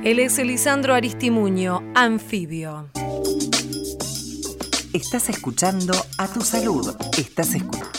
Él es Elisandro Aristimuño, anfibio. Estás escuchando a tu salud. Estás escuchando.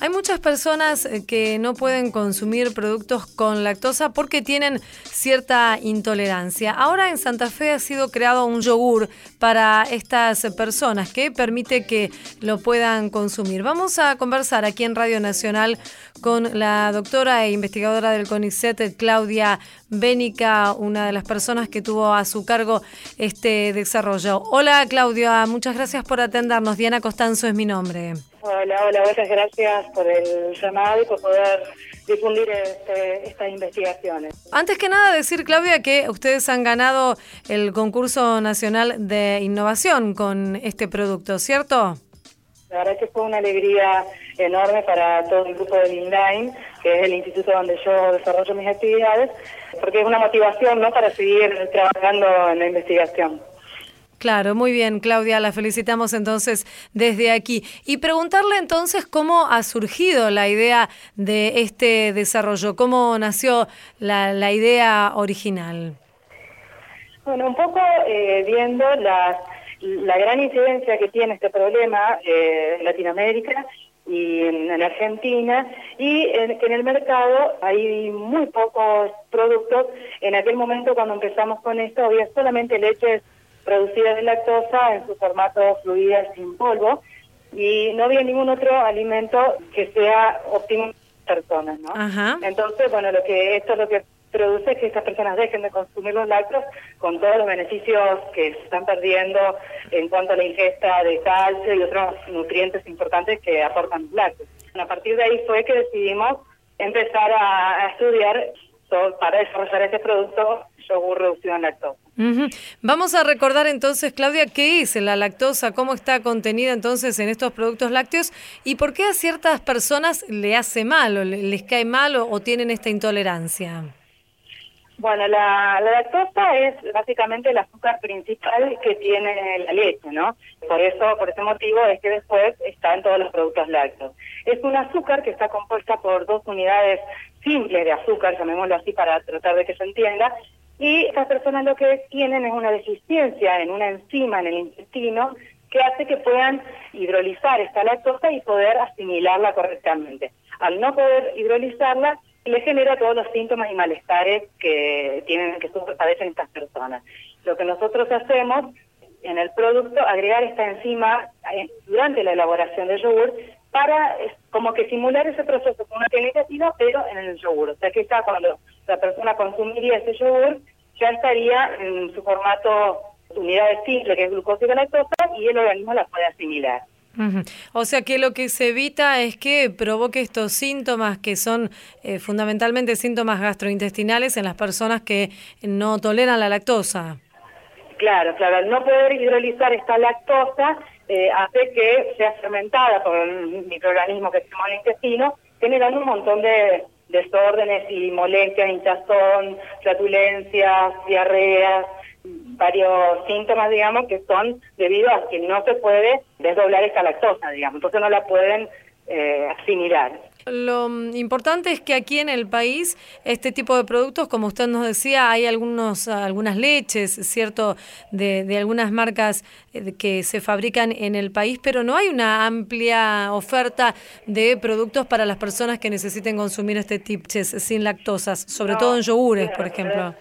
Hay muchas personas eh, que no pueden consumir productos con lactosa porque tienen cierta intolerancia. Ahora en Santa Fe ha sido creado un yogur para estas personas que permite que lo puedan consumir. Vamos a conversar aquí en Radio Nacional con la doctora e investigadora del CONICET, Claudia Bénica, una de las personas que tuvo a su cargo este desarrollo. Hola Claudia, muchas gracias por atendernos. Diana Costanzo es mi nombre. Hola, hola, muchas gracias por el llamado y por poder difundir este, estas investigaciones. Antes que nada decir, Claudia, que ustedes han ganado el concurso nacional de innovación con este producto, ¿cierto? La verdad es que fue una alegría enorme para todo el grupo del INDAIN, que es el instituto donde yo desarrollo mis actividades, porque es una motivación ¿no? para seguir trabajando en la investigación. Claro, muy bien, Claudia, la felicitamos entonces desde aquí. Y preguntarle entonces cómo ha surgido la idea de este desarrollo, cómo nació la, idea original. Bueno, un poco eh, viendo la, gran incidencia que tiene este problema eh, en Latinoamérica y en, Argentina, y en, que en el mercado hay muy pocos productos. En aquel momento cuando empezamos con esto había solamente leches producidas de lactosa en su formato fluida sin polvo y no había ningún otro alimento que sea óptimo para personas, ¿no? Entonces, bueno, lo que esto lo que produce es que estas personas dejen de consumir los lácteos con todos los beneficios que se están perdiendo en cuanto a la ingesta de calcio y otros nutrientes importantes que aportan los lácteos. A partir de ahí fue que decidimos empezar a, a estudiar para desarrollar este producto yogur reducido en lactosa. Vamos a recordar entonces, Claudia, qué es la lactosa, cómo está contenida entonces en estos productos lácteos y por qué a ciertas personas le hace mal o les cae mal o, tienen esta intolerancia. Bueno, la, lactosa es básicamente el azúcar principal que tiene la leche, ¿no? Por eso, por ese motivo es que después está en todos los productos lácteos. Es un azúcar que está compuesta por dos unidades simples de azúcar, llamémoslo así para tratar de que se entienda, y estas personas lo que tienen es una deficiencia en una enzima en el intestino que hace que puedan hidrolizar esta lactosa y poder asimilarla correctamente. Al no poder hidrolizarla, le genera todos los síntomas y malestares que tienen que padecen estas personas. Lo que nosotros hacemos en el producto, agregar esta enzima eh, durante la elaboración del yogur para como que simular ese proceso con una negativa, pero en el yogur. O sea que está cuando la persona consumiría ese yogur, ya estaría en su formato unidades simples, que es glucosa y lactosa, y el organismo la puede asimilar. O sea que lo que se evita es que provoque estos síntomas que son eh, fundamentalmente síntomas gastrointestinales en las personas que no toleran la lactosa. Claro, claro, al no poder hidrolizar esta lactosa eh, hace que sea fermentada por el microorganismo que se llama el intestino, generando un montón de desórdenes y molestias, hinchazón, flatulencias, diarreas, varios síntomas, digamos, que son debido a que no se puede desdoblar esta lactosa, digamos, entonces no la pueden eh, asimilar. Lo importante es que aquí en el país este tipo de productos, como usted nos decía, hay algunos algunas leches, cierto, de, de algunas marcas eh, que se fabrican en el país, pero no hay una amplia oferta de productos para las personas que necesiten consumir este tipo sin lactosas, sobre todo en yogures, por ejemplo.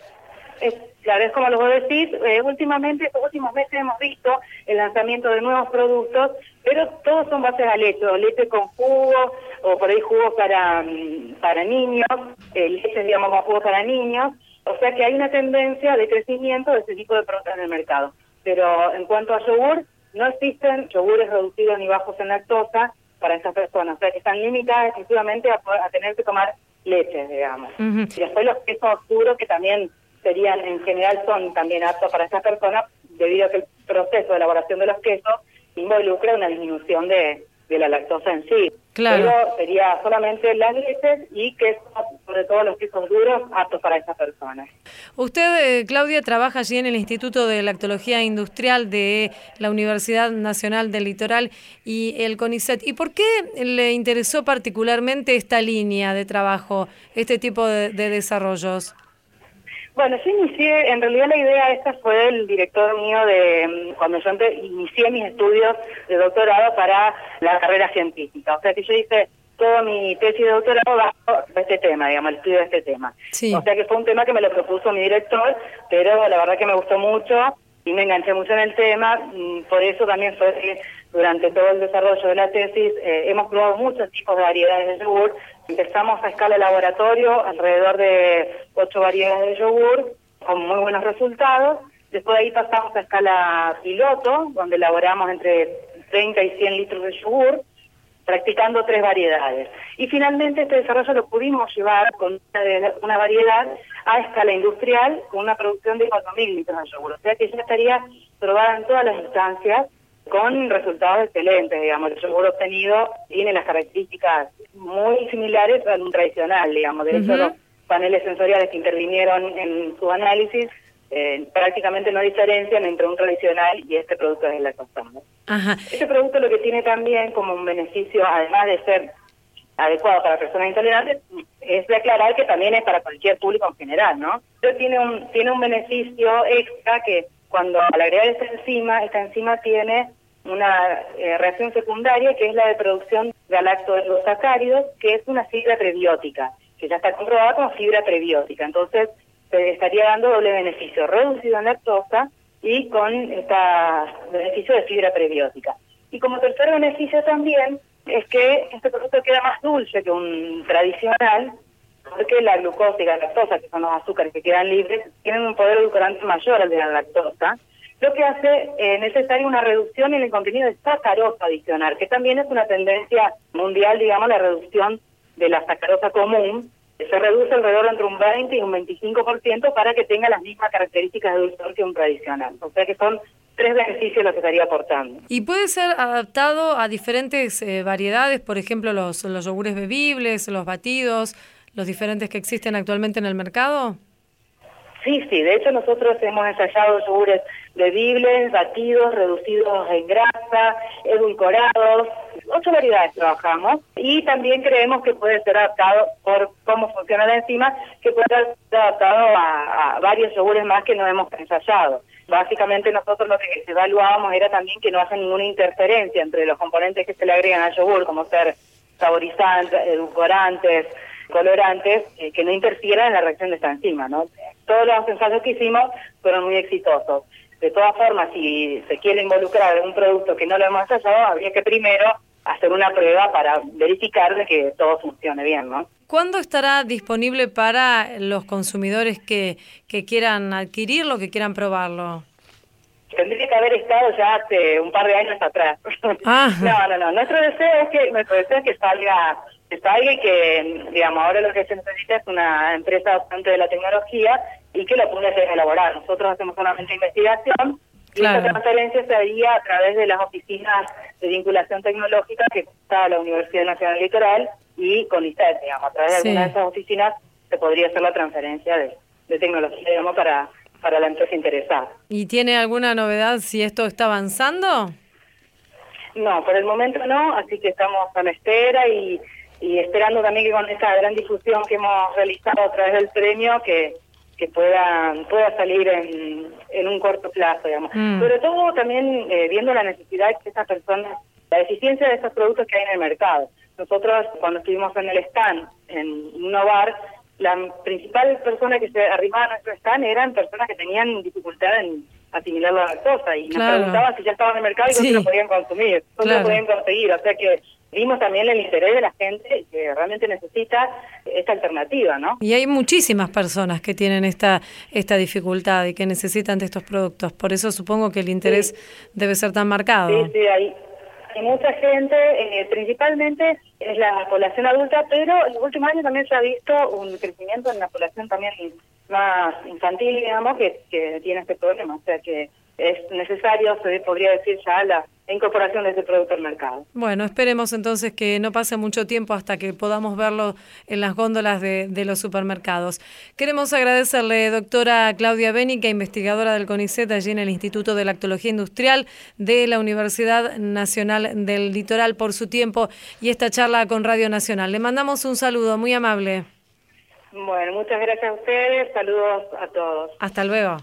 Claro, es como lo vos decís, eh, últimamente, estos últimos meses hemos visto el lanzamiento de nuevos productos, pero todos son bases a leche, o leche con jugo, o por ahí jugos para, mm, para niños, eh, leche, digamos, con jugos para niños, o sea que hay una tendencia de crecimiento de este tipo de productos en el mercado. Pero en cuanto a yogur, no existen yogures reducidos ni bajos en lactosa para estas personas, o sea que están limitadas exclusivamente a, a tener que tomar leche, digamos. Y después los quesos oscuros que también serían, en general, son también aptos para estas personas, debido a que el proceso de elaboración de los quesos involucra una disminución de, la lactosa en sí. Claro. Pero sería solamente las leches y quesos, sobre todo los quesos duros, aptos para estas personas. Usted, eh, Claudia, trabaja allí en el Instituto de Lactología Industrial de la Universidad Nacional del Litoral y el CONICET. ¿Y por qué le interesó particularmente esta línea de trabajo, este tipo de desarrollos? Bueno, yo inicié, en realidad la idea esta fue el director mío de mm, cuando yo inicié mis estudios de doctorado para la carrera científica. O sea que yo hice toda mi tesis de doctorado bajo este tema, digamos, el estudio de este tema. Sí. O sea que fue un tema que me lo propuso mi director, pero la verdad que me gustó mucho y me enganché mucho en el tema. mm, Por eso también fue que durante todo el desarrollo de la tesis eh, hemos probado muchos tipos de variedades de yogur. Empezamos a escala laboratorio, alrededor de ocho variedades de yogur, con muy buenos resultados. Después de ahí pasamos a escala piloto, donde elaboramos entre 30 y 100 litros de yogur practicando tres variedades. Y finalmente este desarrollo lo pudimos llevar con una, una variedad a escala industrial con una producción de 4.000 litros de yogur. O sea que ya estaría probada en todas las instancias con resultados excelentes, digamos. El yogur obtenido tiene las características muy similares a un tradicional, digamos. De hecho, los paneles sensoriales que intervinieron en su análisis eh, prácticamente no diferencian entre un tradicional y este producto de lactosado. Ajá. Este producto lo que tiene también como un beneficio, además de ser adecuado para personas intolerantes, es de aclarar que también es para cualquier público en general, ¿no? Pero tiene un, tiene un beneficio extra que cuando al agregar esta enzima, esta enzima tiene una eh, reacción secundaria que es la de producción de galactosacáridos, que es una fibra prebiótica, que ya está comprobada como fibra prebiótica. Entonces, se estaría dando doble beneficio, reducido en lactosa y con este beneficio de fibra prebiótica. Y como tercer beneficio también es que este producto queda más dulce que un tradicional, porque la glucosa y la lactosa, que son los azúcares que quedan libres, tienen un poder edulcorante mayor al de la lactosa, lo que hace eh, necesaria una reducción en el contenido de sacarosa adicional, que también es una tendencia mundial, digamos, la reducción de la sacarosa común, se reduce alrededor entre un 20 y un 25% para que tenga las mismas características de dulzor que un tradicional. O sea que son tres beneficios los que estaría aportando. ¿Y puede ser adaptado a diferentes eh, variedades, por ejemplo, los, los yogures bebibles, los batidos, los diferentes que existen actualmente en el mercado? Sí, sí, de hecho nosotros hemos ensayado yogures bebibles, batidos, reducidos en grasa, edulcorados, ocho variedades trabajamos y también creemos que puede ser adaptado por cómo funciona la enzima, que puede ser adaptado a, varios yogures más que no hemos ensayado. Básicamente nosotros lo que evaluábamos era también que no haya ninguna interferencia entre los componentes que se le agregan al yogur, como ser saborizantes, edulcorantes, colorantes, eh, que no interfieran en la reacción de esta enzima, ¿no? Todos los ensayos que hicimos fueron muy exitosos. De todas formas, si se quiere involucrar en un producto que no lo hemos ensayado, habría que primero hacer una prueba para verificar de que todo funcione bien, ¿no? ¿Cuándo estará disponible para los consumidores que, que quieran adquirirlo, que quieran probarlo? Tendría que haber estado ya hace un par de años atrás. Ah. No, no, no. Nuestro deseo es que nuestro deseo es que salga, salga y que, digamos, ahora lo que se necesita es una empresa bastante de la tecnología y que lo pueda elaborar. Nosotros hacemos solamente investigación y Claro. esta transferencia se haría a través de las oficinas de vinculación tecnológica que está la Universidad Nacional Litoral y CONICET, digamos. A través de Sí. alguna de esas oficinas se podría hacer la transferencia de, de tecnología, digamos, para, para la empresa interesada. ¿Y tiene alguna novedad si esto está avanzando? No, por el momento no, así que estamos a la espera y, y esperando también que con esta gran difusión que hemos realizado a través del premio, que, que pueda, pueda salir en, en un corto plazo, digamos. Mm. Sobre todo también eh, viendo la necesidad que estas personas, la eficiencia de estos productos que hay en el mercado. Nosotros cuando estuvimos en el stand, en Innovar, la principal persona que se arrimaba a nuestro stand eran personas que tenían dificultad en asimilar la lactosa y nos Claro. preguntaban si ya estaban en el mercado y Sí. dónde lo podían consumir, Claro. lo podían conseguir. O sea que vimos también el interés de la gente que realmente necesita esta alternativa, ¿no? Y hay muchísimas personas que tienen esta, esta dificultad y que necesitan de estos productos. Por eso supongo que el interés debe ser tan marcado. Sí, sí, hay, hay mucha gente, eh, principalmente es la población adulta, pero en los últimos años también se ha visto un crecimiento en la población también más infantil, digamos, que, que tiene este problema. O sea que es necesario, se podría decir ya, la incorporación de este producto al mercado. Bueno, esperemos entonces que no pase mucho tiempo hasta que podamos verlo en las góndolas de, de los supermercados. Queremos agradecerle, doctora Claudia Bénica, investigadora del CONICET allí en el Instituto de Lactología Industrial de la Universidad Nacional del Litoral, por su tiempo y esta charla con Radio Nacional. Le mandamos un saludo muy amable. Bueno, muchas gracias a ustedes. Saludos a todos. Hasta luego.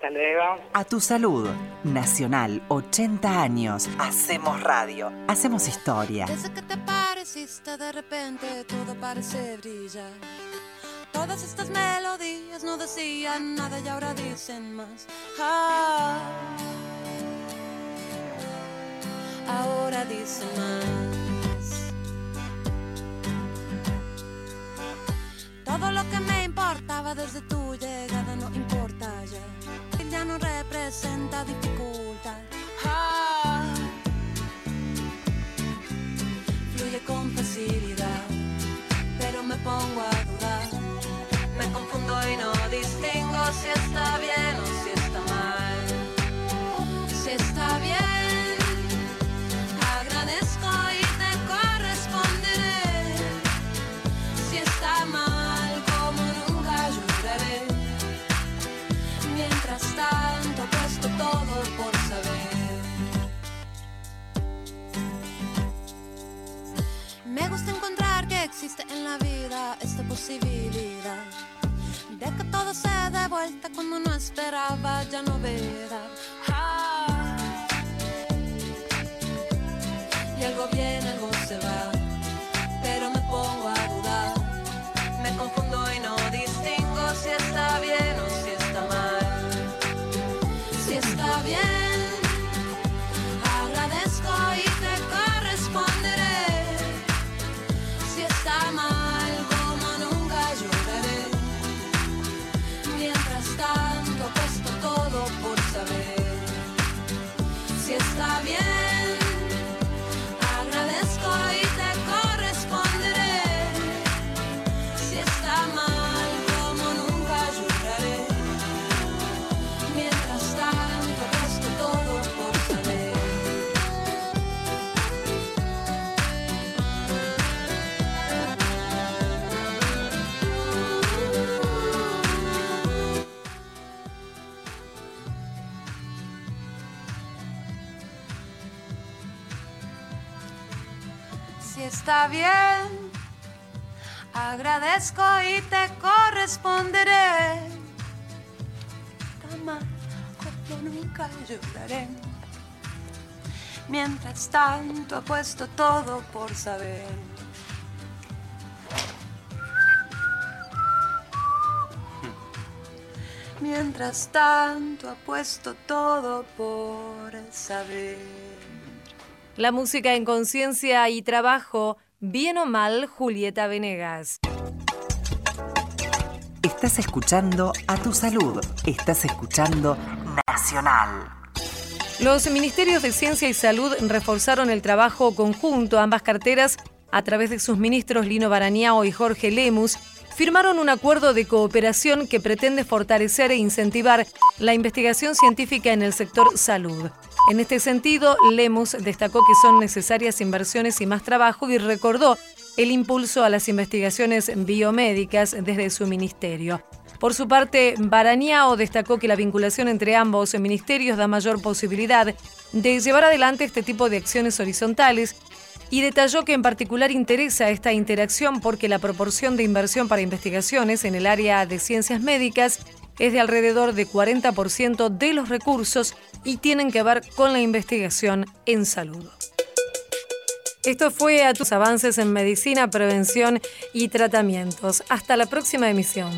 Hasta luego. A tu salud. Nacional, 80 años. Hacemos radio. Hacemos historia. Desde que te pareciste de repente todo parece brillar. Todas estas melodías no decían nada y ahora dicen más. Ah, ahora dicen más. Todo lo que me importaba desde tu llegada no importa ya. Ya no representa dificultad. Ah, esta posibilidad de que todo se dé vuelta cuando no esperaba ya no verá. Ah. Y algo viene, algo se va, Si está bien, agradezco y te corresponderé. Como nunca lloraré. Mientras tanto, apuesto todo por saber. Mientras tanto, apuesto todo por saber. La música en conciencia y trabajo, bien o mal, Julieta Venegas. Estás escuchando a tu salud. Estás escuchando Nacional. Los ministerios de Ciencia y Salud reforzaron el trabajo conjunto. Ambas carteras, a través de sus ministros Lino Barañao y Jorge Lemus, firmaron un acuerdo de cooperación que pretende fortalecer e incentivar la investigación científica en el sector salud. En este sentido, Lemus destacó que son necesarias inversiones y más trabajo y recordó el impulso a las investigaciones biomédicas desde su ministerio. Por su parte, Barañao destacó que la vinculación entre ambos ministerios da mayor posibilidad de llevar adelante este tipo de acciones horizontales y detalló que en particular interesa esta interacción porque la proporción de inversión para investigaciones en el área de ciencias médicas es de alrededor de 40% de los recursos y tienen que ver con la investigación en salud. Esto fue a tus avances en medicina, prevención y tratamientos. Hasta la próxima emisión.